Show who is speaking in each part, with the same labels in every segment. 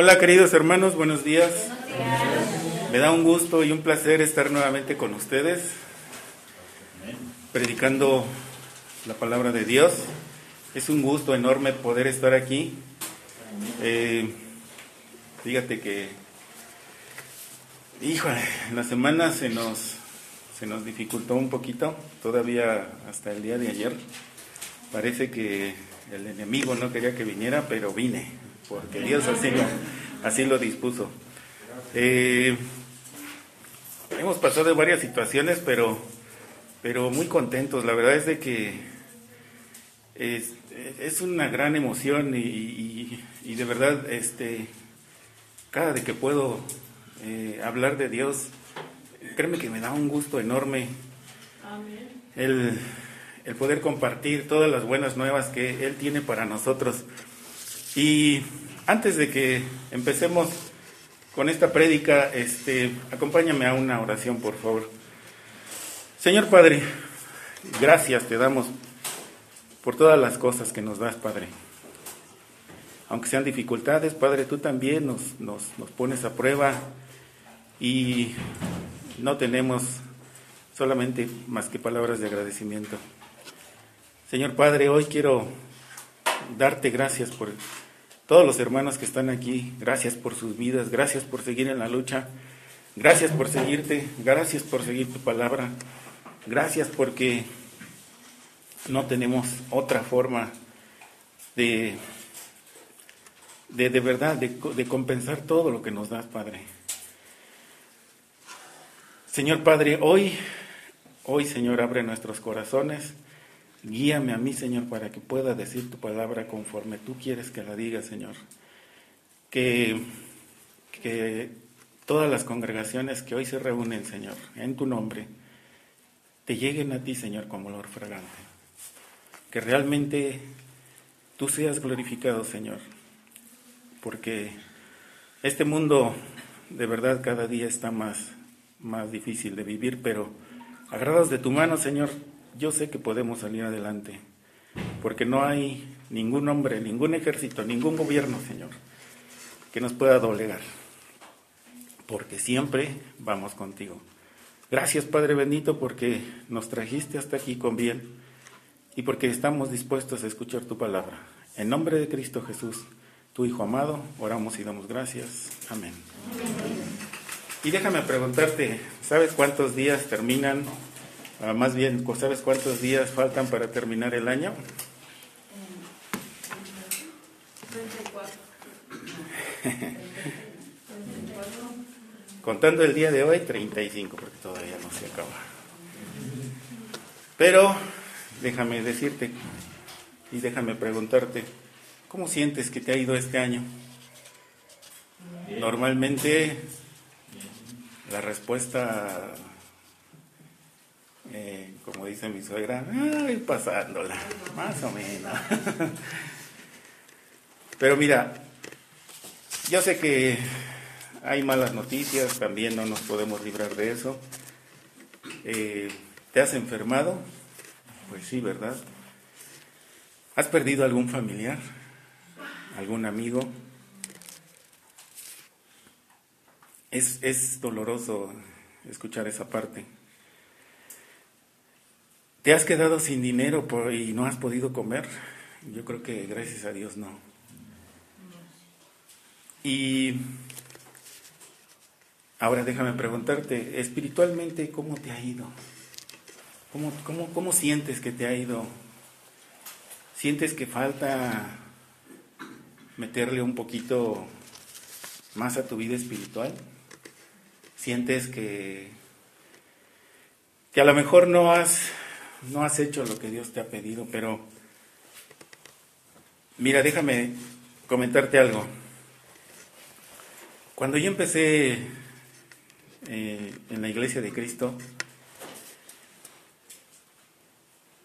Speaker 1: Hola queridos hermanos, buenos días. Me da un gusto y un placer estar nuevamente con ustedes, predicando la palabra de Dios. Es un gusto enorme poder estar aquí. Eh, fíjate que, híjole, la semana se nos, se nos dificultó un poquito, todavía hasta el día de ayer. Parece que el enemigo no quería que viniera, pero vine porque Dios así lo, así lo dispuso. Eh, hemos pasado varias situaciones, pero, pero muy contentos. La verdad es de que es, es una gran emoción y, y, de verdad, este, cada de que puedo eh, hablar de Dios, créeme que me da un gusto enorme el, el poder compartir todas las buenas nuevas que Él tiene para nosotros. Y antes de que empecemos con esta prédica, este, acompáñame a una oración, por favor. Señor Padre, gracias te damos por todas las cosas que nos das, Padre. Aunque sean dificultades, Padre, tú también nos, nos, nos pones a prueba y no tenemos solamente más que palabras de agradecimiento. Señor Padre, hoy quiero darte gracias por todos los hermanos que están aquí, gracias por sus vidas, gracias por seguir en la lucha, gracias por seguirte, gracias por seguir tu palabra, gracias porque no tenemos otra forma de, de, de verdad, de, de compensar todo lo que nos das, Padre. Señor Padre, hoy, hoy Señor, abre nuestros corazones Guíame a mí, Señor, para que pueda decir tu palabra conforme tú quieres que la diga, Señor. Que, que todas las congregaciones que hoy se reúnen, Señor, en tu nombre, te lleguen a ti, Señor, como olor fragante. Que realmente tú seas glorificado, Señor. Porque este mundo de verdad cada día está más, más difícil de vivir, pero agarrados de tu mano, Señor, yo sé que podemos salir adelante, porque no hay ningún hombre, ningún ejército, ningún gobierno, Señor, que nos pueda doblegar, porque siempre vamos contigo. Gracias, Padre bendito, porque nos trajiste hasta aquí con bien y porque estamos dispuestos a escuchar tu palabra. En nombre de Cristo Jesús, tu Hijo amado, oramos y damos gracias. Amén. Y déjame preguntarte, ¿sabes cuántos días terminan Ah, más bien, ¿sabes cuántos días faltan para terminar el año? 34. Contando el día de hoy, 35, porque todavía no se acaba. Pero déjame decirte y déjame preguntarte, ¿cómo sientes que te ha ido este año? Normalmente la respuesta eh, como dice mi suegra, ay, pasándola, más o menos. Pero mira, yo sé que hay malas noticias, también no nos podemos librar de eso. Eh, ¿Te has enfermado? Pues sí, ¿verdad? ¿Has perdido algún familiar? ¿Algún amigo? Es, es doloroso escuchar esa parte. ¿Te has quedado sin dinero y no has podido comer? Yo creo que gracias a Dios no. Y ahora déjame preguntarte, espiritualmente, ¿cómo te ha ido? ¿Cómo, cómo, cómo sientes que te ha ido? ¿Sientes que falta meterle un poquito más a tu vida espiritual? ¿Sientes que, que a lo mejor no has, no has hecho lo que Dios te ha pedido, pero mira, déjame comentarte algo. Cuando yo empecé eh, en la iglesia de Cristo,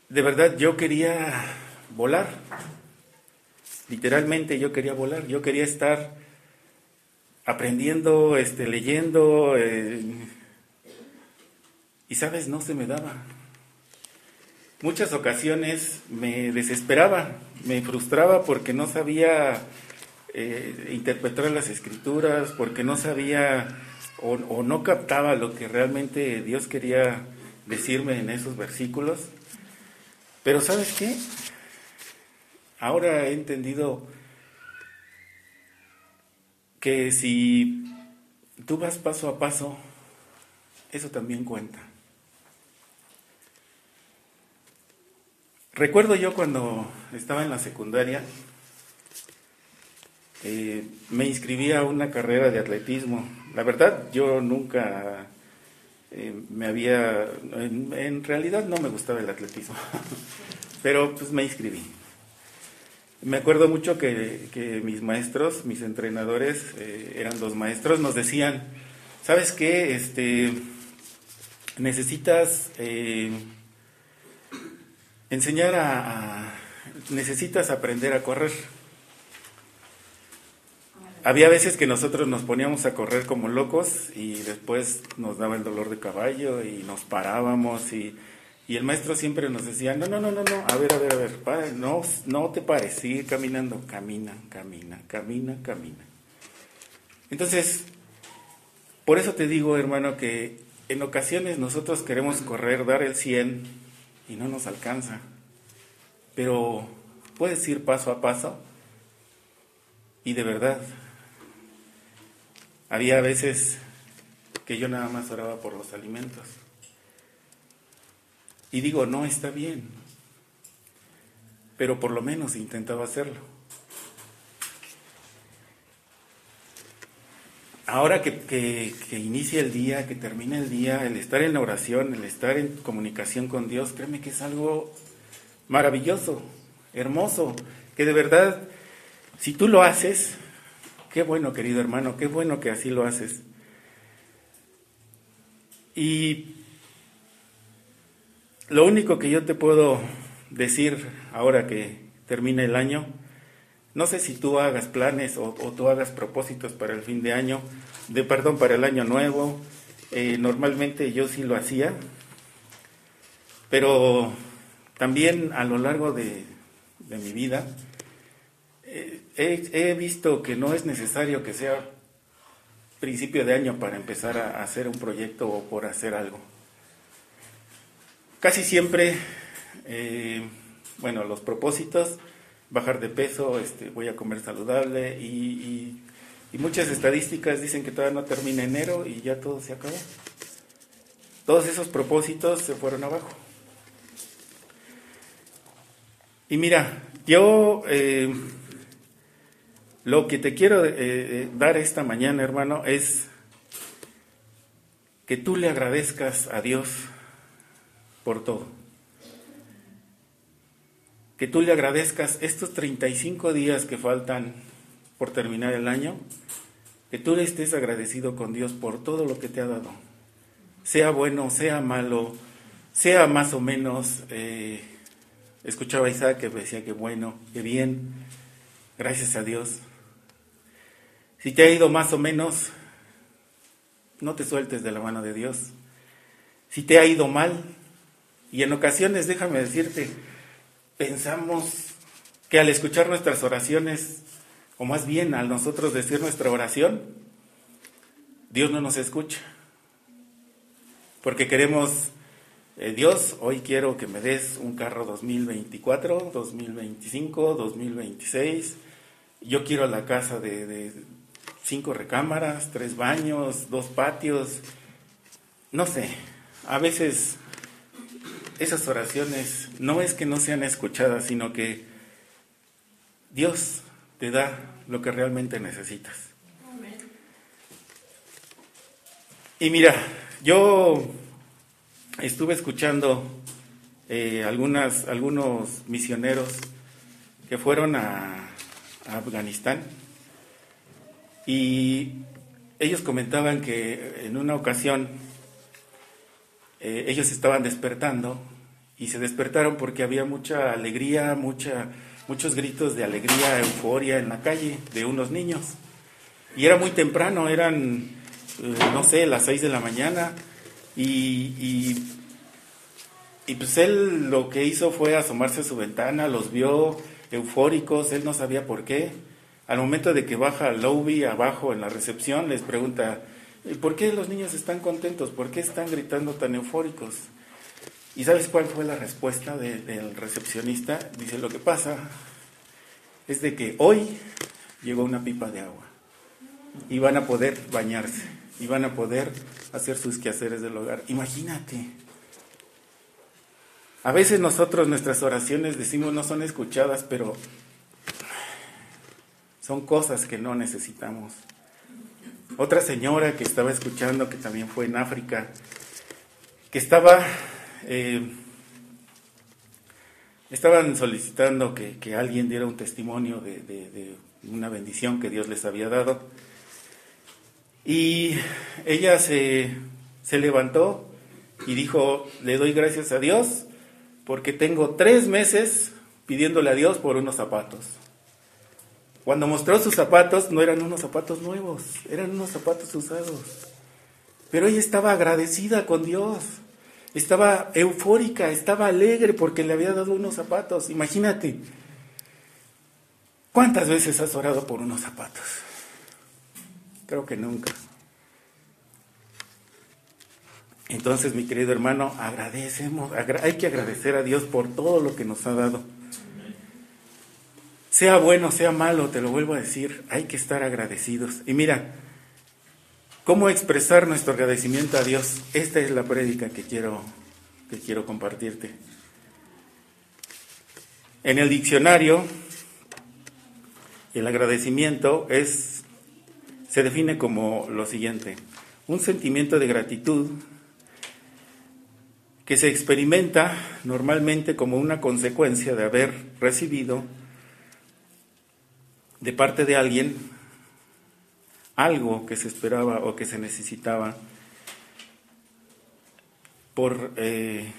Speaker 1: de verdad yo quería volar. Literalmente yo quería volar, yo quería estar aprendiendo, este, leyendo, eh, y sabes, no se me daba. Muchas ocasiones me desesperaba, me frustraba porque no sabía eh, interpretar las escrituras, porque no sabía o, o no captaba lo que realmente Dios quería decirme en esos versículos. Pero sabes qué? Ahora he entendido que si tú vas paso a paso, eso también cuenta. Recuerdo yo cuando estaba en la secundaria, eh, me inscribí a una carrera de atletismo. La verdad, yo nunca eh, me había, en, realidad no me gustaba el atletismo, pero pues me inscribí. Me acuerdo mucho que, mis maestros, mis entrenadores, eh, eran dos maestros, nos decían, ¿sabes qué? Este, necesitas enseñar a, necesitas aprender a correr. Había veces que nosotros nos poníamos a correr como locos y después nos daba el dolor de caballo y nos parábamos y y el maestro siempre nos decía, no, no, no, no, no, a ver, a ver, a ver, no, no te pares, sigue caminando, camina, camina, camina, camina. Entonces, por eso te digo, hermano, que en ocasiones nosotros queremos correr, dar el 100 y no nos alcanza. Pero puedes ir paso a paso y de verdad, había veces que yo nada más oraba por los alimentos. Y digo, no está bien, pero por lo menos intentaba hacerlo. Ahora que, que, inicia el día, que termina el día, el estar en la oración, el estar en comunicación con Dios, créeme que es algo maravilloso, hermoso, que de verdad, si tú lo haces, qué bueno querido hermano, qué bueno que así lo haces. Y lo único que yo te puedo decir ahora que termina el año, no sé si tú hagas planes o, o, tú hagas propósitos para el fin de año, de perdón, para el año nuevo. Eh, normalmente yo sí lo hacía, pero también a lo largo de, mi vida eh, he, he, visto que no es necesario que sea principio de año para empezar a hacer un proyecto o por hacer algo. Casi siempre, eh, bueno, los propósitos, bajar de peso, este, voy a comer saludable y, muchas estadísticas dicen que todavía no termina enero y ya todo se acabó. Todos esos propósitos se fueron abajo. Y mira, yo eh, lo que te quiero eh, dar esta mañana, hermano, es que tú le agradezcas a Dios por todo. Que tú le agradezcas estos 35 días que faltan por terminar el año, que tú le estés agradecido con Dios por todo lo que te ha dado. Sea bueno, sea malo, sea más o menos, eh, escuchaba a Isaac que decía que bueno, que bien, gracias a Dios. Si te ha ido más o menos, no te sueltes de la mano de Dios. Si te ha ido mal, y en ocasiones, déjame decirte, pensamos que al escuchar nuestras oraciones, o más bien al nosotros decir nuestra oración, Dios no nos escucha. Porque queremos, eh, Dios, hoy quiero que me des un carro 2024, 2025, 2026. Yo quiero la casa de, de cinco recámaras, tres baños, dos patios. No sé, a veces esas oraciones no es que no sean escuchadas, sino que Dios te da lo que realmente necesitas. Y mira, yo estuve escuchando eh, algunas, algunos misioneros que fueron a, Afganistán y ellos comentaban que en una ocasión eh, ellos estaban despertando y se despertaron porque había mucha alegría, mucha, muchos gritos de alegría, euforia en la calle de unos niños. Y era muy temprano, eran, eh, no sé, las seis de la mañana y y pues él lo que hizo fue asomarse a su ventana, los vio eufóricos, él no sabía por qué. Al momento de que baja al lobby abajo en la recepción, les pregunta, ¿por qué los niños están contentos? ¿Por qué están gritando tan eufóricos? ¿Y sabes cuál fue la respuesta del recepcionista? Dice, lo que pasa es de que hoy llegó una pipa de agua y van a poder bañarse y van a poder hacer sus quehaceres del hogar. Imagínate, a veces nosotros nuestras oraciones decimos no son escuchadas, pero son cosas que no necesitamos. Otra señora que estaba escuchando, que también fue en África, que estaba, eh, estaban solicitando que, alguien diera un testimonio de, de una bendición que Dios les había dado. Y ella se, se levantó y dijo, le doy gracias a Dios porque tengo tres meses pidiéndole a Dios por unos zapatos. Cuando mostró sus zapatos, no eran unos zapatos nuevos, eran unos zapatos usados. Pero ella estaba agradecida con Dios, estaba eufórica, estaba alegre porque le había dado unos zapatos. Imagínate, ¿cuántas veces has orado por unos zapatos? Creo que nunca. Entonces, mi querido hermano, agradecemos, hay que agradecer a Dios por todo lo que nos ha dado. Sea bueno, sea malo, te lo vuelvo a decir, hay que estar agradecidos. Y mira, ¿cómo expresar nuestro agradecimiento a Dios? Esta es la prédica que quiero, que quiero compartirte. En el diccionario, el agradecimiento es, se define como lo siguiente, un sentimiento de gratitud que se experimenta normalmente como una consecuencia de haber recibido de parte de alguien algo que se esperaba o que se necesitaba por eh,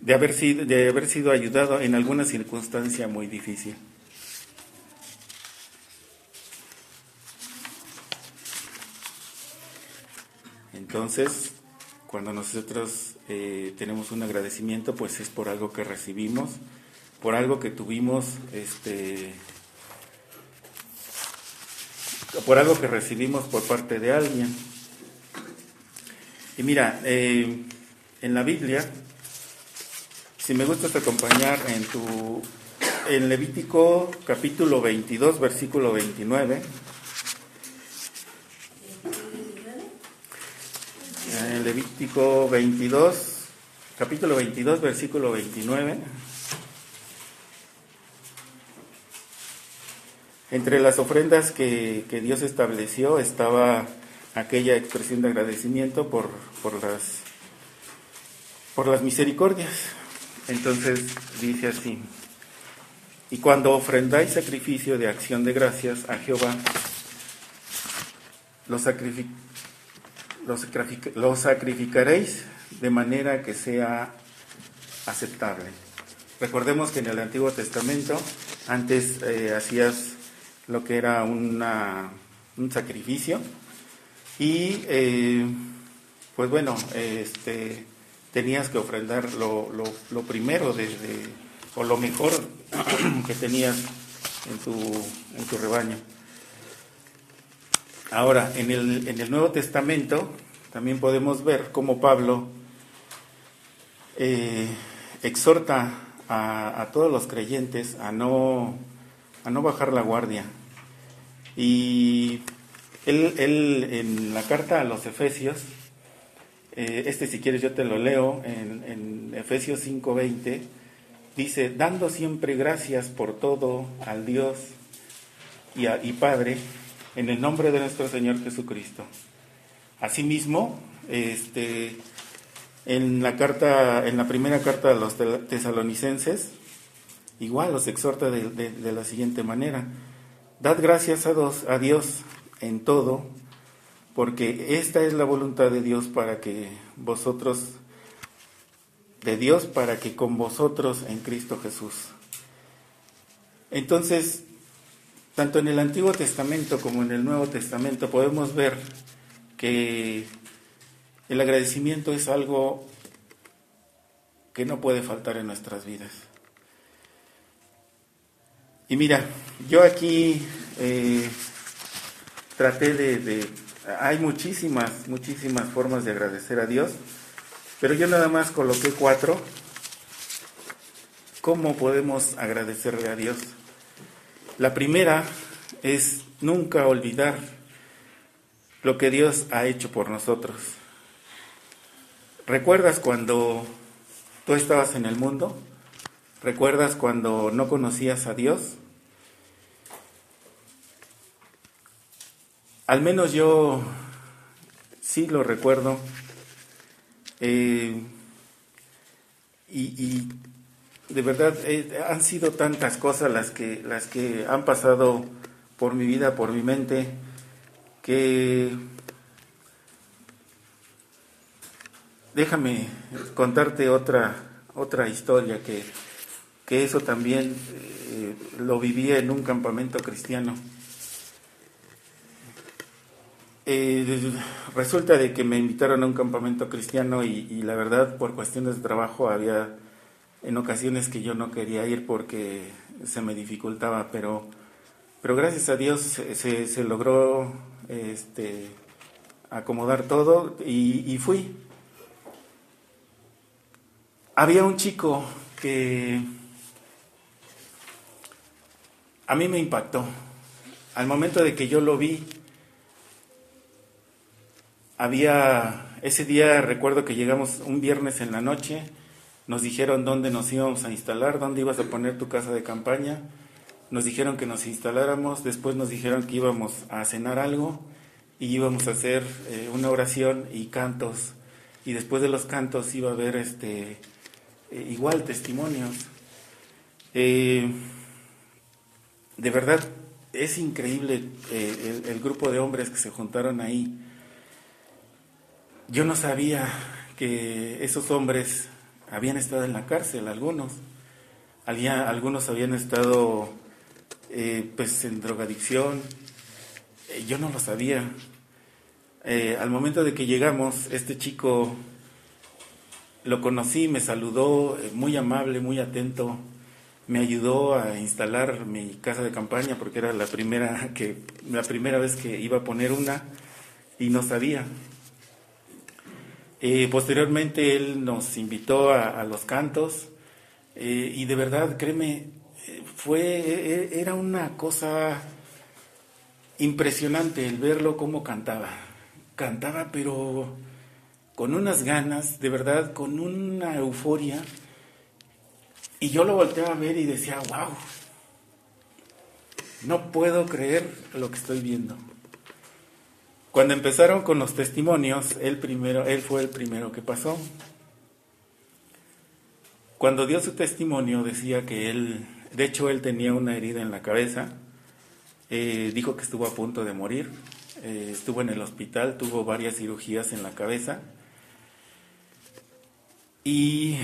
Speaker 1: de, haber sido, de haber sido ayudado en alguna circunstancia muy difícil. Entonces, cuando nosotros eh, tenemos un agradecimiento, pues es por algo que recibimos, por algo que tuvimos, este, por algo que recibimos por parte de alguien. Y mira, eh, en la Biblia, si me gustas acompañar en tu, en Levítico capítulo 22, versículo 29, en Levítico 22, capítulo 22, versículo 29. Entre las ofrendas que, Dios estableció estaba aquella expresión de agradecimiento por, por, las, por las misericordias. Entonces dice así, y cuando ofrendáis sacrificio de acción de gracias a Jehová, lo lo, sacrificaréis de manera que sea aceptable. Recordemos que en el Antiguo Testamento antes eh, hacías lo que era una, un sacrificio y eh, pues bueno, este, tenías que ofrendar lo, lo, primero de, o lo mejor que tenías en tu, en tu rebaño. Ahora, en el, en el Nuevo Testamento también podemos ver cómo Pablo eh, exhorta a, todos los creyentes a no, a no bajar la guardia. Y él, en la carta a los Efesios, eh, este si quieres yo te lo leo, en, en Efesios 5:20, dice, dando siempre gracias por todo al Dios y, Padre, en el nombre de nuestro Señor Jesucristo, Asimismo, este, en la carta, en la primera carta de los tesalonicenses, igual los exhorta de, la siguiente manera: Dad gracias a, Dios en todo, porque esta es la voluntad de Dios para que vosotros, de Dios para que con vosotros en Cristo Jesús. Entonces, tanto en el Antiguo Testamento como en el Nuevo Testamento podemos ver que el agradecimiento es algo que no puede faltar en nuestras vidas. Y mira, yo aquí eh, traté de, Hay muchísimas, muchísimas formas de agradecer a Dios, pero yo nada más coloqué cuatro. ¿Cómo podemos agradecerle a Dios? La primera es nunca olvidar lo que Dios ha hecho por nosotros. ¿Recuerdas cuando tú estabas en el mundo? ¿Recuerdas cuando no conocías a Dios? Al menos yo sí lo recuerdo. Eh, y, de verdad eh, han sido tantas cosas las que, las que han pasado por mi vida, por mi mente, que déjame contarte otra, otra historia que, eso también eh, lo viví en un campamento cristiano. Eh, resulta de que me invitaron a un campamento cristiano y, la verdad por cuestiones de trabajo había en ocasiones que yo no quería ir porque se me dificultaba, pero, pero gracias a Dios se, se logró este, acomodar todo y, y fui. Había un chico que a mí me impactó. Al momento de que yo lo vi, había, ese día recuerdo que llegamos un viernes en la noche, nos dijeron dónde nos íbamos a instalar, dónde ibas a poner tu casa de campaña, nos dijeron que nos instaláramos, después nos dijeron que íbamos a cenar algo y íbamos a hacer eh, una oración y cantos y después de los cantos iba a haber este eh, igual testimonios. Eh, de verdad es increíble el, el grupo de hombres que se juntaron ahí. Yo no sabía que esos hombres habían estado en la cárcel, algunos. algunos habían estado eh, pues en drogadicción. Eh, yo no lo sabía. Eh, al momento de que llegamos, este chico lo conocí, me saludó, muy amable, muy atento, me ayudó a instalar mi casa de campaña porque era la primera que la primera vez que iba a poner una y no sabía. Posteriormente él nos invitó a, los cantos y de verdad, créeme, fue, e, e, era una cosa impresionante el verlo cómo cantaba. Cantaba pero con unas ganas, de verdad, con una euforia. Y yo lo volteaba a ver y decía, wow, no puedo creer lo que estoy viendo. Cuando empezaron con los testimonios, él primero, él fue el primero que pasó. Cuando dio su testimonio decía que él de hecho, él tenía una herida en la cabeza. Eh, dijo que estuvo a punto de morir. Eh, estuvo en el hospital, tuvo varias cirugías en la cabeza. Y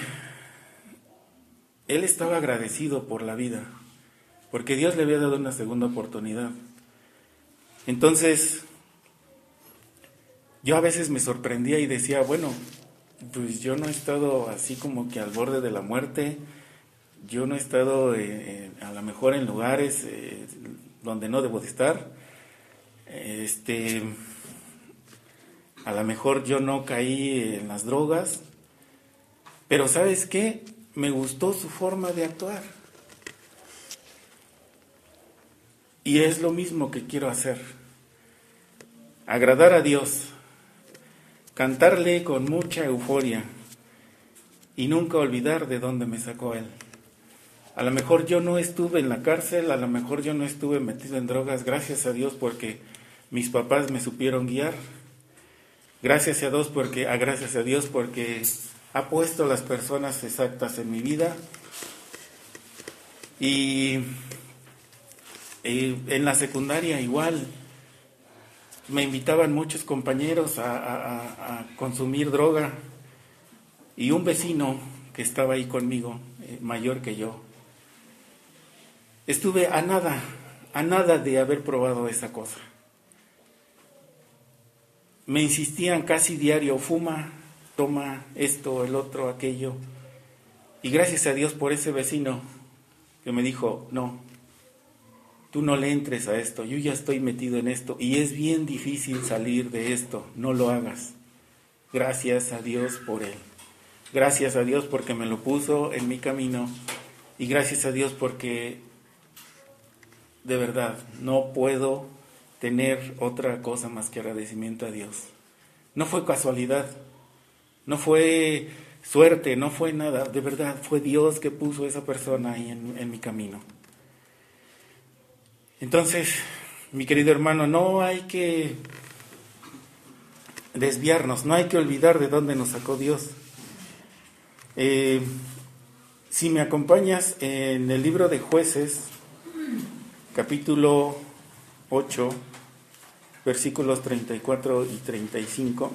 Speaker 1: él estaba agradecido por la vida, porque Dios le había dado una segunda oportunidad. Entonces, yo a veces me sorprendía y decía, bueno, pues yo no he estado así como que al borde de la muerte, yo no he estado eh, a lo mejor en lugares eh, donde no debo de estar. Este, a lo mejor yo no caí en las drogas, pero ¿sabes qué? Me gustó su forma de actuar. Y es lo mismo que quiero hacer. Agradar a Dios, cantarle con mucha euforia y nunca olvidar de dónde me sacó Él. A lo mejor yo no estuve en la cárcel, a lo mejor yo no estuve metido en drogas, gracias a Dios porque mis papás me supieron guiar. Gracias a Dios porque, a gracias a Dios porque ha puesto las personas exactas en mi vida. Y, en la secundaria igual me invitaban muchos compañeros a, consumir droga y un vecino que estaba ahí conmigo, eh, mayor que yo, estuve a nada, a nada de haber probado esa cosa me insistían casi diario, fuma, toma esto, el otro, aquello. Y gracias a Dios por ese vecino que me dijo, no, tú no le entres a esto, yo ya estoy metido en esto y es bien difícil salir de esto, no lo hagas. Gracias a Dios por él. Gracias a Dios porque me lo puso en mi camino y gracias a Dios porque de verdad no puedo tener otra cosa más que agradecimiento a Dios. No fue casualidad, no fue suerte, no fue nada, de verdad fue Dios que puso a esa persona ahí en, en mi camino. Entonces, mi querido hermano, no hay que desviarnos, no hay que olvidar de dónde nos sacó Dios. Eh, si me acompañas en el libro de jueces, capítulo 8, versículos 34 y 35.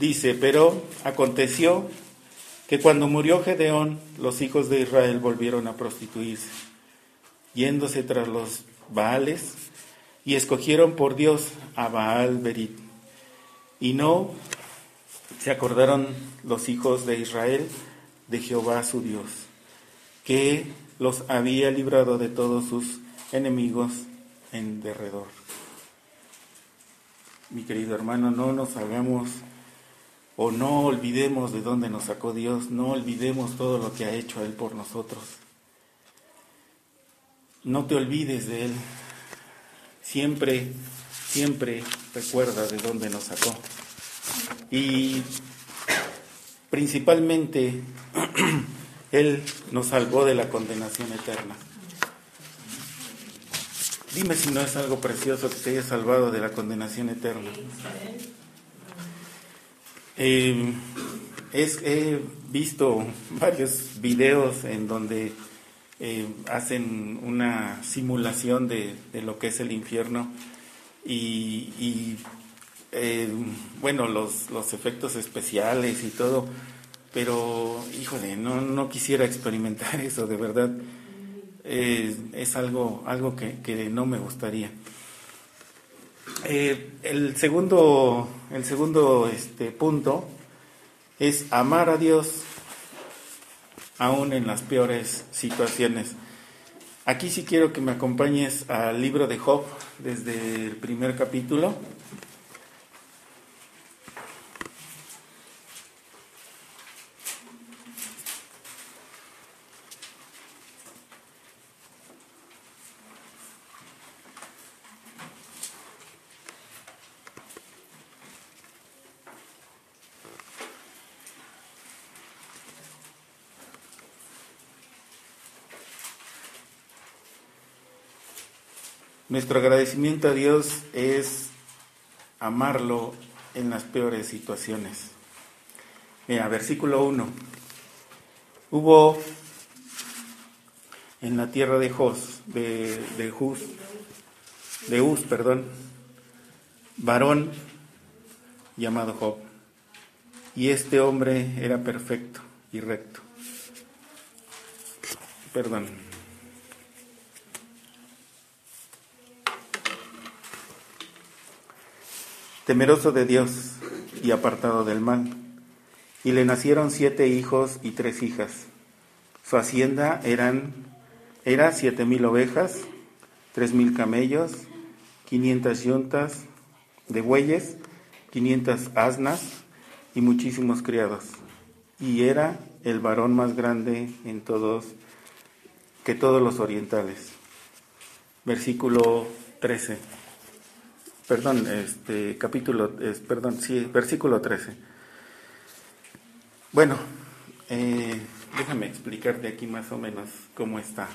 Speaker 1: Dice, pero aconteció que cuando murió Gedeón, los hijos de Israel volvieron a prostituirse, yéndose tras los Baales, y escogieron por Dios a Baal Berit. Y no se acordaron los hijos de Israel de Jehová su Dios, que los había librado de todos sus enemigos en derredor. Mi querido hermano, no nos hagamos o no olvidemos de dónde nos sacó Dios, no olvidemos todo lo que ha hecho Él por nosotros. No te olvides de Él. Siempre, siempre recuerda de dónde nos sacó. Y principalmente Él nos salvó de la condenación eterna. Dime si no es algo precioso que te haya salvado de la condenación eterna. Eh, he visto varios videos en donde eh, hacen una simulación de, lo que es el infierno y, eh, bueno, los, efectos especiales y todo, pero híjole, no, no quisiera experimentar eso, de verdad. es algo, algo que no me gustaría. Eh, el segundo, el segundo este, punto es amar a Dios aún en las peores situaciones. Aquí sí quiero que me acompañes al libro de Job desde el primer capítulo. Nuestro agradecimiento a Dios es amarlo en las peores situaciones. Mira, versículo 1. Hubo en la tierra de Jos, de, de de Uz, perdón, varón llamado Job. Y este hombre era perfecto y recto. Perdón. Temeroso de Dios y apartado del mal. Y le nacieron siete hijos y tres hijas. Su hacienda eran, era siete mil ovejas, tres mil camellos, quinientas yuntas de bueyes, quinientas asnas y muchísimos criados. Y era el varón más grande en todos que todos los orientales. Versículo 13. Perdón, este capítulo, perdón, sí, versículo 13. Bueno, eh, déjame explicarte aquí más o menos cómo está.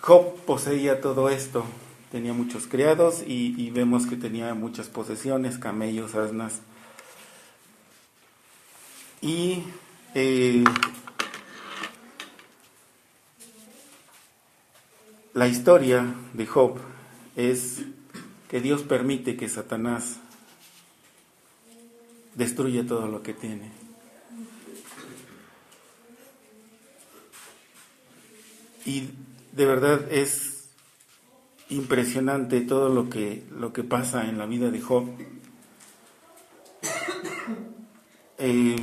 Speaker 1: Job poseía todo esto, tenía muchos criados y, vemos que tenía muchas posesiones, camellos, asnas. Y eh, la historia de Job es que Dios permite que Satanás destruya todo lo que tiene. Y de verdad es impresionante todo lo que, lo que pasa en la vida de Job. Eh,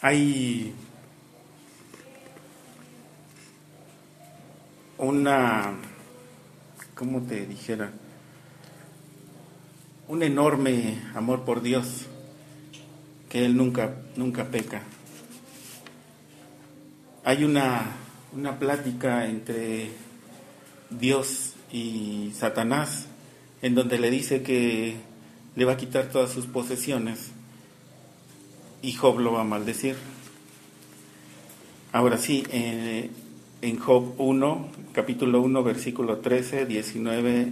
Speaker 1: hay una, ¿cómo te dijera? Un enorme amor por Dios, que Él nunca, nunca peca. Hay una una plática entre Dios y Satanás, en donde le dice que le va a quitar todas sus posesiones y Job lo va a maldecir. Ahora sí, en Job 1, capítulo 1, versículo 13, 19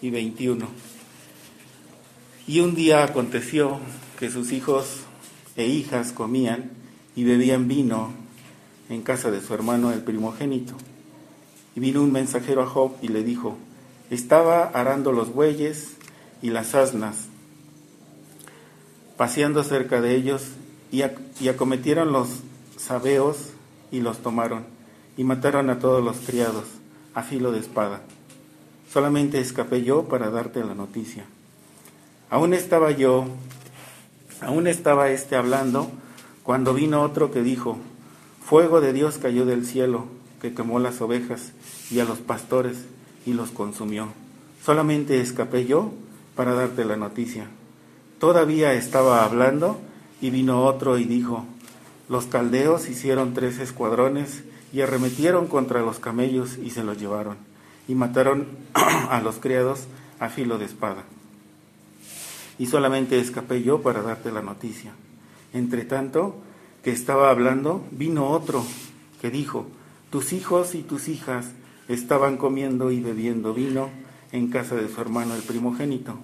Speaker 1: y 21. Y un día aconteció que sus hijos e hijas comían y bebían vino en casa de su hermano el primogénito. Y vino un mensajero a Job y le dijo, estaba arando los bueyes y las asnas, paseando cerca de ellos, y, acometieron los sabeos y los tomaron, y mataron a todos los criados a filo de espada. Solamente escapé yo para darte la noticia. Aún estaba yo, aún estaba este hablando, cuando vino otro que dijo, Fuego de Dios cayó del cielo, que quemó las ovejas y a los pastores y los consumió. Solamente escapé yo para darte la noticia. Todavía estaba hablando y vino otro y dijo, los caldeos hicieron tres escuadrones y arremetieron contra los camellos y se los llevaron, y mataron a los criados a filo de espada. Y solamente escapé yo para darte la noticia. Entre tanto, que estaba hablando, vino otro que dijo, tus hijos y tus hijas estaban comiendo y bebiendo vino en casa de su hermano el primogénito.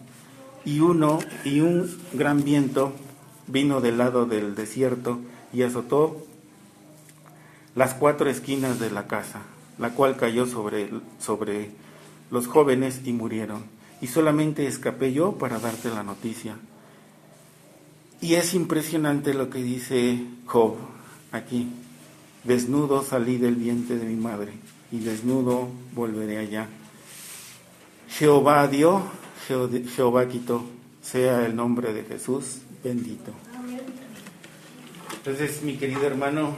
Speaker 1: Y uno y un gran viento vino del lado del desierto y azotó las cuatro esquinas de la casa, la cual cayó sobre, sobre los jóvenes y murieron. Y solamente escapé yo para darte la noticia. Y es impresionante lo que dice Job aquí. Desnudo salí del vientre de mi madre y desnudo volveré allá. Jehová dio, Jehová quitó, sea el nombre de Jesús bendito. Entonces, mi querido hermano,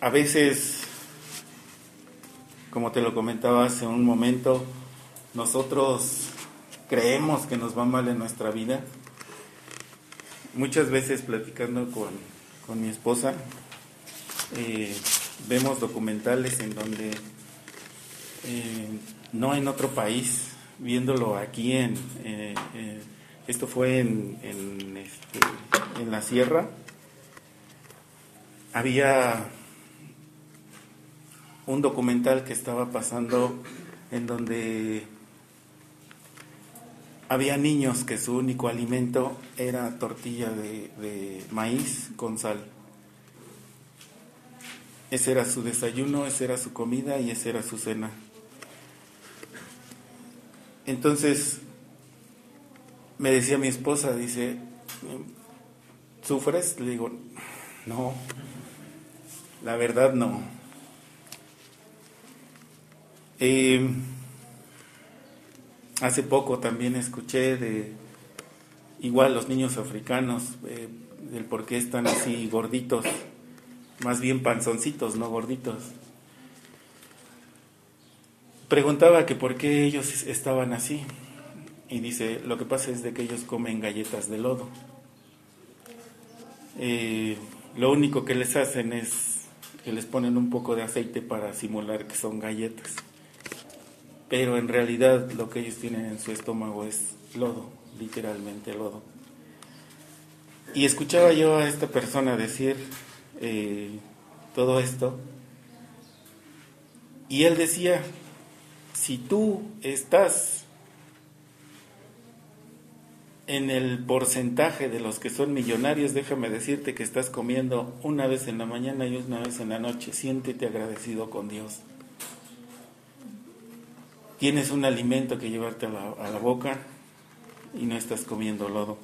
Speaker 1: a veces, como te lo comentaba hace un momento, nosotros creemos que nos va mal en nuestra vida. Muchas veces platicando con, mi esposa, eh, vemos documentales en donde, eh, no en otro país, viéndolo aquí en, eh, esto fue en, en, este, en la sierra, había un documental que estaba pasando en donde había niños que su único alimento era tortilla de, maíz con sal. Ese era su desayuno, esa era su comida y esa era su cena. Entonces, me decía mi esposa, dice, ¿sufres? Le digo, no, la verdad no. Eh, Hace poco también escuché de igual los niños africanos, eh, del por qué están así gorditos, más bien panzoncitos, no gorditos. Preguntaba que por qué ellos estaban así. Y dice, lo que pasa es de que ellos comen galletas de lodo. Eh, lo único que les hacen es que les ponen un poco de aceite para simular que son galletas. Pero en realidad lo que ellos tienen en su estómago es lodo, literalmente lodo. Y escuchaba yo a esta persona decir eh, todo esto. Y él decía, si tú estás en el porcentaje de los que son millonarios, déjame decirte que estás comiendo una vez en la mañana y una vez en la noche. Siéntete agradecido con Dios. Tienes un alimento que llevarte a la, boca y no estás comiendo lodo.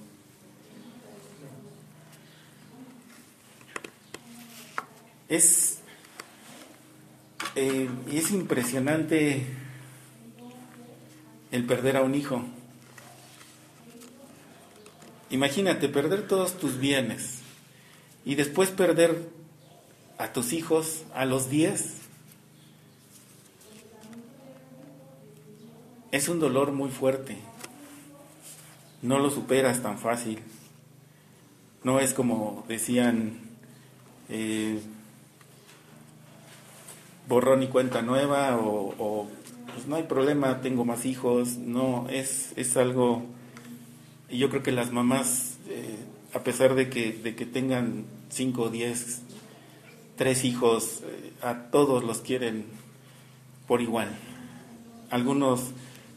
Speaker 1: Es, eh, es impresionante el perder a un hijo. Imagínate perder todos tus bienes y después perder a tus hijos a los 10. Es un dolor muy fuerte. No lo superas tan fácil. No es como decían, eh, borrón y cuenta nueva o, pues no hay problema, tengo más hijos. No, es, es algo yo creo que las mamás, eh, a pesar de que, de que tengan cinco, diez, tres hijos, eh, a todos los quieren por igual. Algunos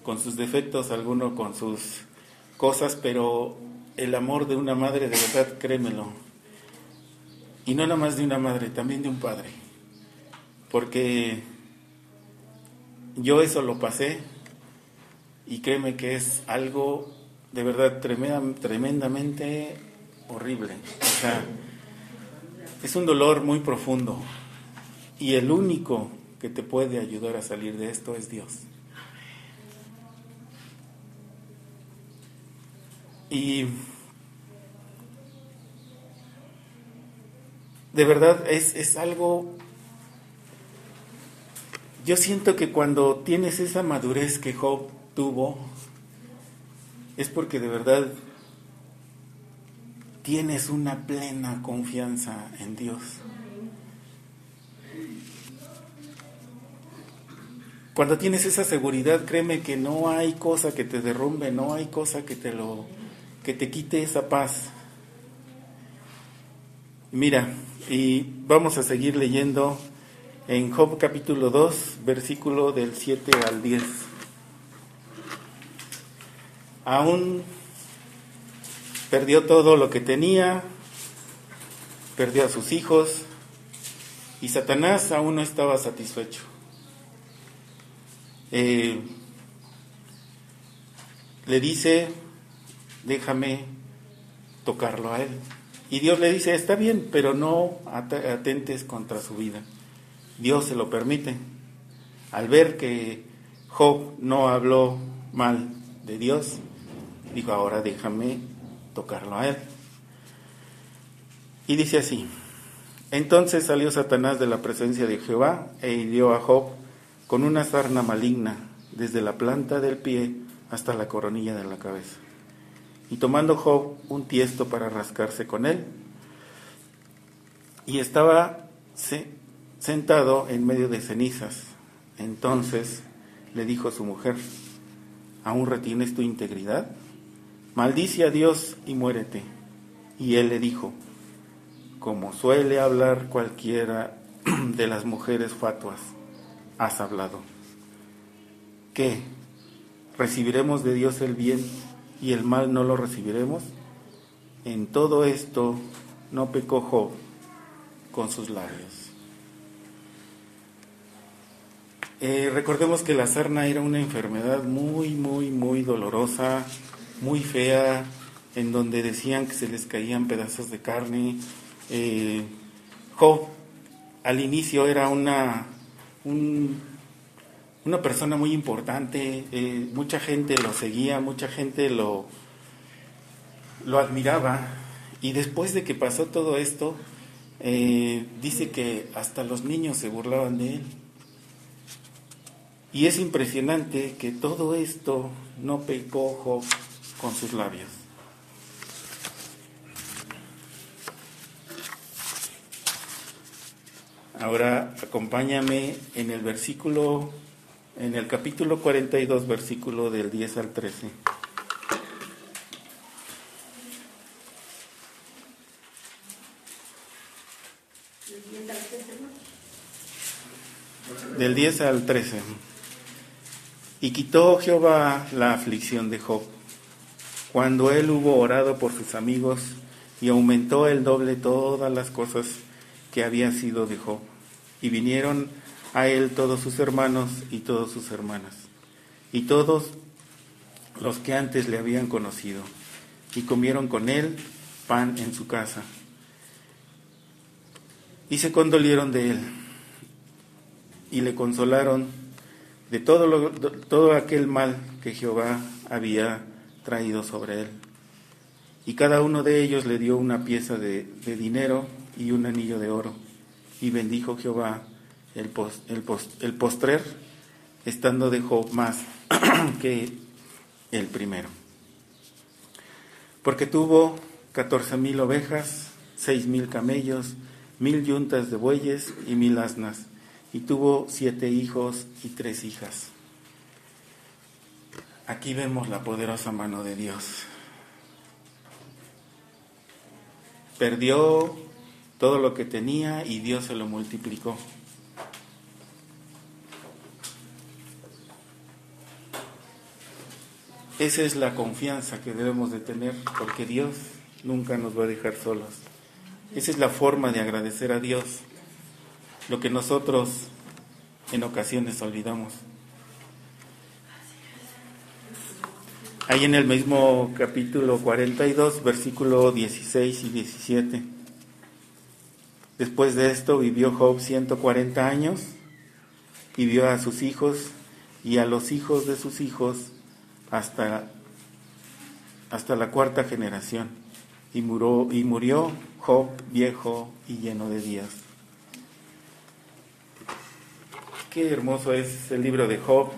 Speaker 1: con sus defectos, algunos con sus cosas, pero el amor de una madre, de verdad, créemelo. Y no nada más de una madre, también de un padre. Porque yo eso lo pasé y créeme que es algo de verdad tremendamente horrible. O sea, es un dolor muy profundo y el único que te puede ayudar a salir de esto es Dios. Y de verdad es, es algo, yo siento que cuando tienes esa madurez que Job tuvo, es porque de verdad tienes una plena confianza en Dios. Cuando tienes esa seguridad, créeme que no hay cosa que te derrumbe, no hay cosa que te lo que te quite esa paz. Mira, y vamos a seguir leyendo en Job capítulo 2, versículo del 7 al 10 aún perdió todo lo que tenía, perdió a sus hijos y Satanás aún no estaba satisfecho. Eh, le dice, déjame tocarlo a él. Y Dios le dice, está bien, pero no atentes contra su vida. Dios se lo permite. Al ver que Job no habló mal de Dios, Dijo, ahora déjame tocarlo a él. Y dice así, entonces salió Satanás de la presencia de Jehová e hirió a Job con una sarna maligna desde la planta del pie hasta la coronilla de la cabeza. Y tomando Job un tiesto para rascarse con él, y estaba sentado en medio de cenizas. Entonces le dijo a su mujer, ¿aún retienes tu integridad? maldice a Dios y muérete. Y él le dijo, como suele hablar cualquiera de las mujeres fatuas, has hablado. ¿Qué? ¿Recibiremos de Dios el bien y el mal no lo recibiremos? En todo esto no pecó Job con sus labios. Eh, recordemos que la sarna era una enfermedad muy, muy, muy dolorosa, muy fea, en donde decían que se les caían pedazos de carne. Eh, Job al inicio era una, una persona muy importante, eh, mucha gente lo seguía, mucha gente lo, lo admiraba y después de que pasó todo esto, eh, dice que hasta los niños se burlaban de él. Y es impresionante que todo esto no pecó Job con sus labios. Ahora acompáñame en el versículo, en el capítulo 42, versículo del 10 al 13. Del 10 al 13. Y quitó Jehová la aflicción de Job, cuando él hubo orado por sus amigos y aumentó el doble todas las cosas que había sido de Job. Y vinieron a él todos sus hermanos y todas sus hermanas, y todos los que antes le habían conocido, y comieron con él pan en su casa. Y se condolieron de él, y le consolaron de todo, lo, todo aquel mal que Jehová había traído sobre él. Y cada uno de ellos le dio una pieza de, dinero y un anillo de oro. Y bendijo Jehová el, el, el postrer, estando de Job más que el primero. Porque tuvo catorce mil ovejas, seis mil camellos, mil yuntas de bueyes y mil asnas y tuvo siete hijos y tres hijas. Aquí vemos la poderosa mano de Dios. Perdió todo lo que tenía y Dios se lo multiplicó. Esa es la confianza que debemos de tener porque Dios nunca nos va a dejar solos. Esa es la forma de agradecer a Dios lo que nosotros en ocasiones olvidamos. Ahí en el mismo capítulo 42, versículo 16 y 17. Después de esto vivió Job 140 años y vio a sus hijos y a los hijos de sus hijos hasta, hasta la cuarta generación. Y murió, y murió Job viejo y lleno de días. Qué hermoso es el libro de Job.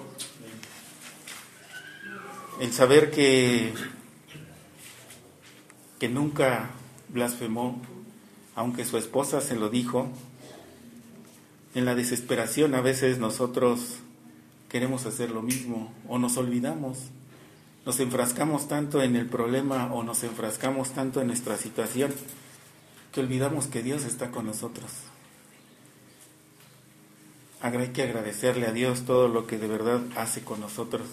Speaker 1: El saber que, que nunca blasfemó, aunque su esposa se lo dijo. En la desesperación a veces nosotros queremos hacer lo mismo o nos olvidamos. Nos enfrascamos tanto en el problema o nos enfrascamos tanto en nuestra situación que olvidamos que Dios está con nosotros hay que agradecerle a Dios todo lo que de verdad hace con nosotros.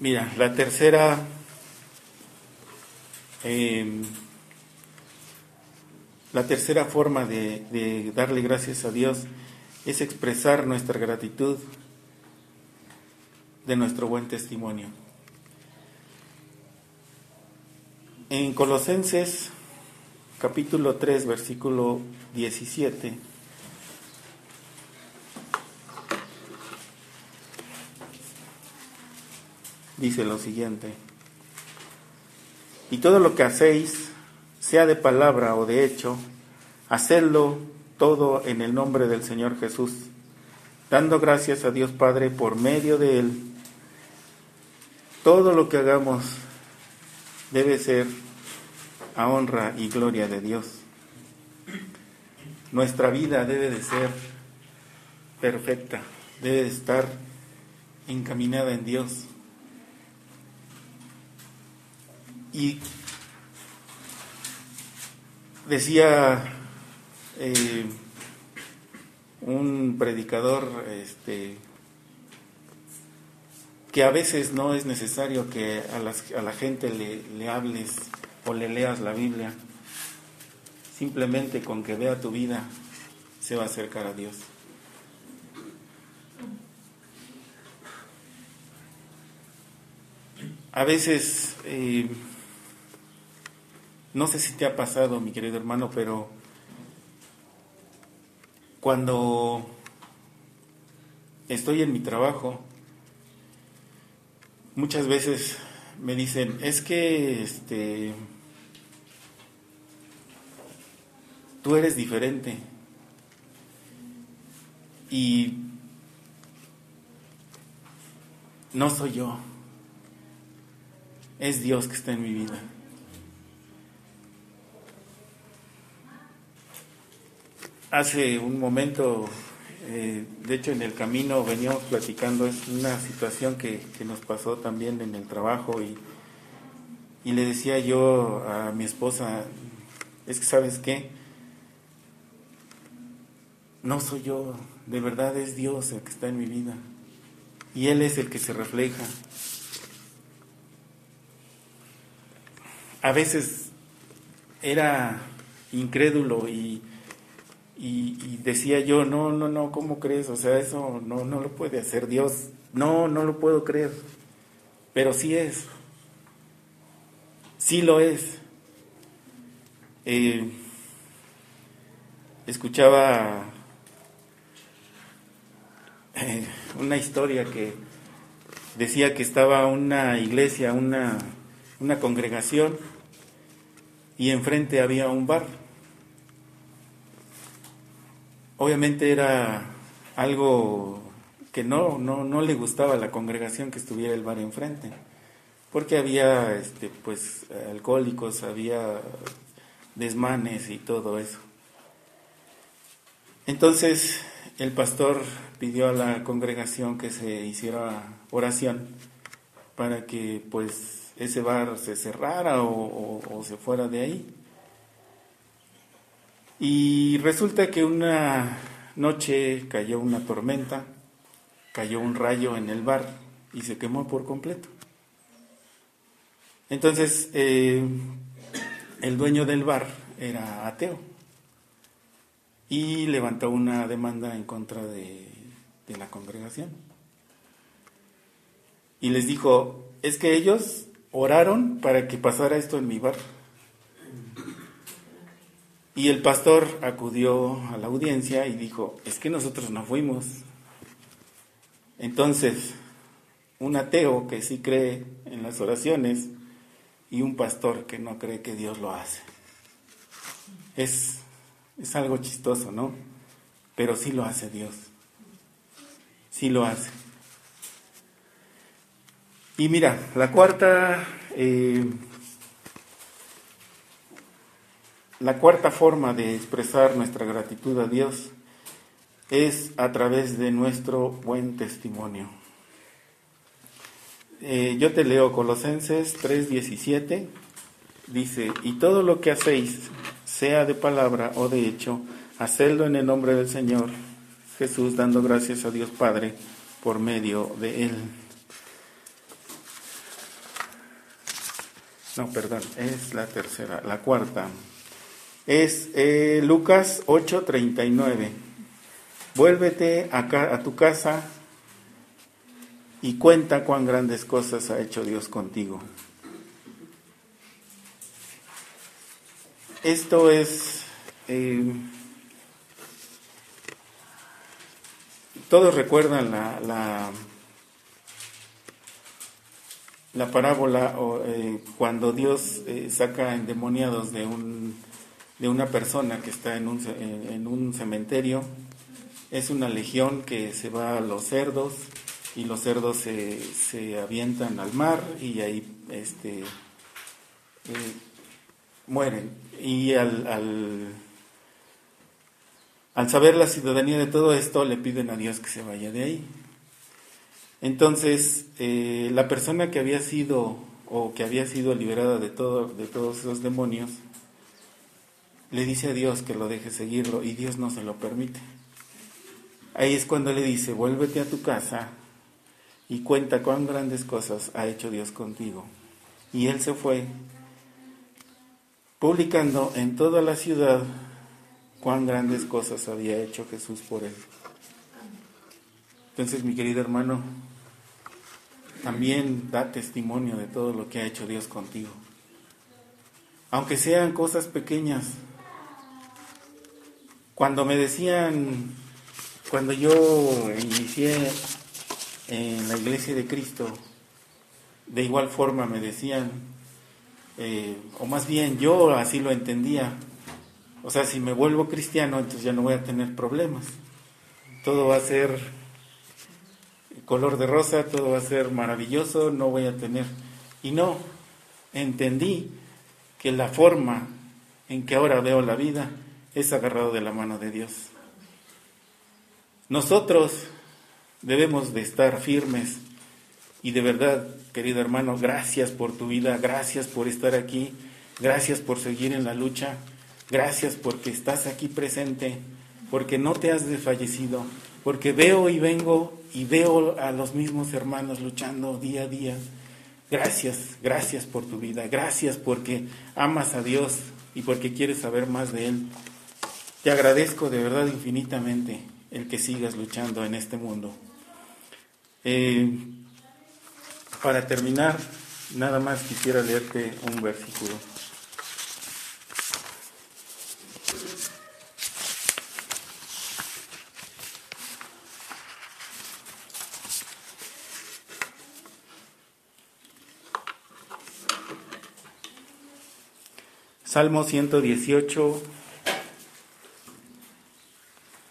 Speaker 1: Mira, la tercera, em, la tercera forma de, de darle gracias a Dios es expresar nuestra gratitud de nuestro buen testimonio. En Colosenses capítulo 3, versículo 17. Dice lo siguiente, y todo lo que hacéis, sea de palabra o de hecho, hacedlo todo en el nombre del Señor Jesús, dando gracias a Dios Padre por medio de Él. Todo lo que hagamos debe ser a honra y gloria de Dios. Nuestra vida debe de ser perfecta, debe de estar encaminada en Dios. Y decía eh, un predicador este, que a veces no es necesario que a, la gente le, le hables o le leas la Biblia, simplemente con que vea tu vida se va a acercar a Dios. A veces, eh, no sé si te ha pasado, mi querido hermano, pero cuando estoy en mi trabajo, muchas veces me dicen, es que este tú eres diferente. Y no soy yo, es Dios que está en mi vida. Hace un momento, eh, de hecho en el camino veníamos platicando, es una situación que, nos pasó también en el trabajo y, y le decía yo a mi esposa, es que sabes qué, no soy yo, de verdad es Dios el que está en mi vida y Él es el que se refleja. A veces era incrédulo y, y, decía yo, no, no, no, ¿cómo crees? O sea, eso no, no lo puede hacer Dios. No, no lo puedo creer. Pero sí es. Sí lo es. Eh, escuchaba eh, una historia que decía que estaba una iglesia, una, una congregación, y enfrente había un bar. Obviamente era algo que no, no, no le gustaba a la congregación que estuviera el bar enfrente, porque había este, pues, alcohólicos, había desmanes y todo eso. Entonces el pastor pidió a la congregación que se hiciera oración para que pues ese bar se cerrara o, se fuera de ahí. Y resulta que una noche cayó una tormenta, cayó un rayo en el bar y se quemó por completo. Entonces, eh, el dueño del bar era ateo y levantó una demanda en contra de, la congregación. Y les dijo, es que ellos oraron para que pasara esto en mi bar. Y el pastor acudió a la audiencia y dijo, es que nosotros no fuimos. Entonces, un ateo que sí cree en las oraciones y un pastor que no cree que Dios lo hace. Es es algo chistoso, ¿no? Pero sí lo hace Dios. Sí lo hace. Y mira, la cuarta, eh, la cuarta forma de expresar nuestra gratitud a Dios es a través de nuestro buen testimonio. Eh, yo te leo Colosenses 3:17, dice, y todo lo que hacéis, sea de palabra o de hecho, hacedlo en el nombre del Señor Jesús, dando gracias a Dios Padre por medio de Él. No, perdón, es la tercera, la cuarta. Es eh, Lucas 8:39. Vuélvete acá, a tu casa y cuenta cuán grandes cosas ha hecho Dios contigo. Esto es... Eh, todos recuerdan la, la, la parábola eh, cuando Dios eh, saca endemoniados de, un, de una persona que está en un, en un cementerio. Es una legión que se va a los cerdos y los cerdos se, se avientan al mar y ahí este, mueren y al, al, saber la ciudadanía de todo esto, le piden a Dios que se vaya de ahí. Entonces, eh, la persona que había sido o que había sido liberada de, todo, de todos esos demonios, le dice a Dios que lo deje seguirlo y Dios no se lo permite. Ahí es cuando le dice, vuélvete a tu casa y cuenta cuán grandes cosas ha hecho Dios contigo. Y él se fue publicando en toda la ciudad cuán grandes cosas había hecho Jesús por él. Entonces, mi querido hermano, también da testimonio de todo lo que ha hecho Dios contigo. Aunque sean cosas pequeñas. Cuando me decían, cuando yo inicié en la iglesia de Cristo, de igual forma me decían, eh, o más bien yo así lo entendía. O sea, si me vuelvo cristiano, entonces ya no voy a tener problemas. todo va a ser color de rosa, todo va a ser maravilloso, no voy a tener. Y no, entendí que la forma en que ahora veo la vida es agarrado de la mano de Dios. Nosotros debemos de estar firmes y de verdad, querido hermano, gracias por tu vida, gracias por estar aquí, gracias por seguir en la lucha, gracias porque estás aquí presente, porque no te has desfallecido, porque veo y vengo y veo a los mismos hermanos luchando día a día. Gracias, gracias por tu vida, gracias porque amas a Dios y porque quieres saber más de Él. Te agradezco de verdad infinitamente el que sigas luchando en este mundo. Eh, para terminar, nada más quisiera leerte un versículo. Salmo 118,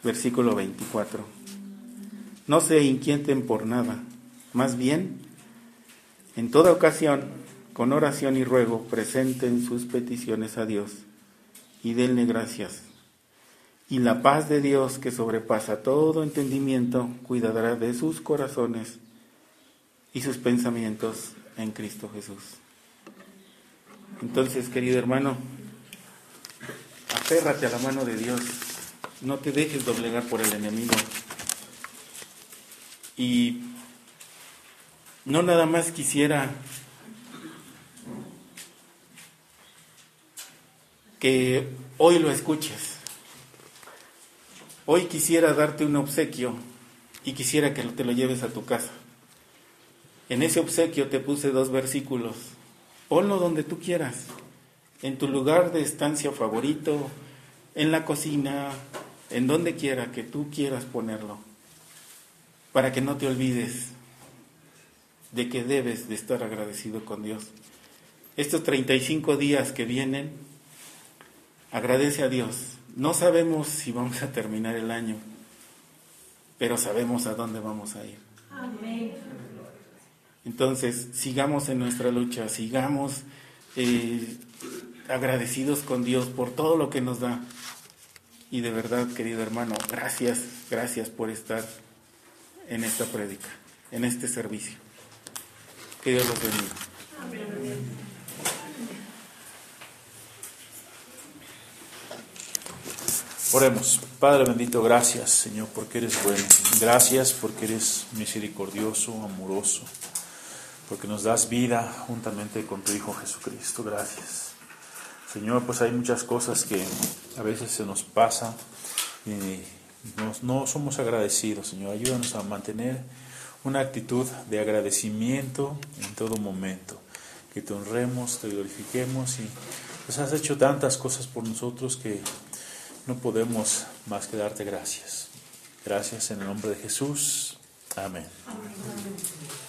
Speaker 1: versículo 24. No se inquieten por nada, más bien, en toda ocasión, con oración y ruego, presenten sus peticiones a Dios y denle gracias. Y la paz de Dios, que sobrepasa todo entendimiento, cuidará de sus corazones y sus pensamientos en Cristo Jesús. Entonces, querido hermano, aférrate a la mano de Dios, no te dejes doblegar por el enemigo. Y no nada más quisiera que hoy lo escuches. Hoy quisiera darte un obsequio y quisiera que te lo lleves a tu casa. En ese obsequio te puse dos versículos Ponlo donde tú quieras, en tu lugar de estancia favorito, en la cocina, en donde quiera que tú quieras ponerlo, para que no te olvides de que debes de estar agradecido con Dios. Estos 35 días que vienen, agradece a Dios. No sabemos si vamos a terminar el año, pero sabemos a dónde vamos a ir. Amén. Entonces, sigamos en nuestra lucha, sigamos eh, agradecidos con Dios por todo lo que nos da. Y de verdad, querido hermano, gracias, gracias por estar en esta prédica, en este servicio. Que Dios los bendiga.
Speaker 2: Oremos. Padre bendito, gracias Señor porque eres bueno. Gracias porque eres misericordioso, amoroso porque nos das vida juntamente con tu Hijo Jesucristo. Gracias. Señor, pues hay muchas cosas que a veces se nos pasan y no somos agradecidos, Señor. Ayúdanos a mantener una actitud de agradecimiento en todo momento. Que te honremos, te glorifiquemos y pues has hecho tantas cosas por nosotros que no podemos más que darte gracias. Gracias en el nombre de Jesús. Amén. Amén.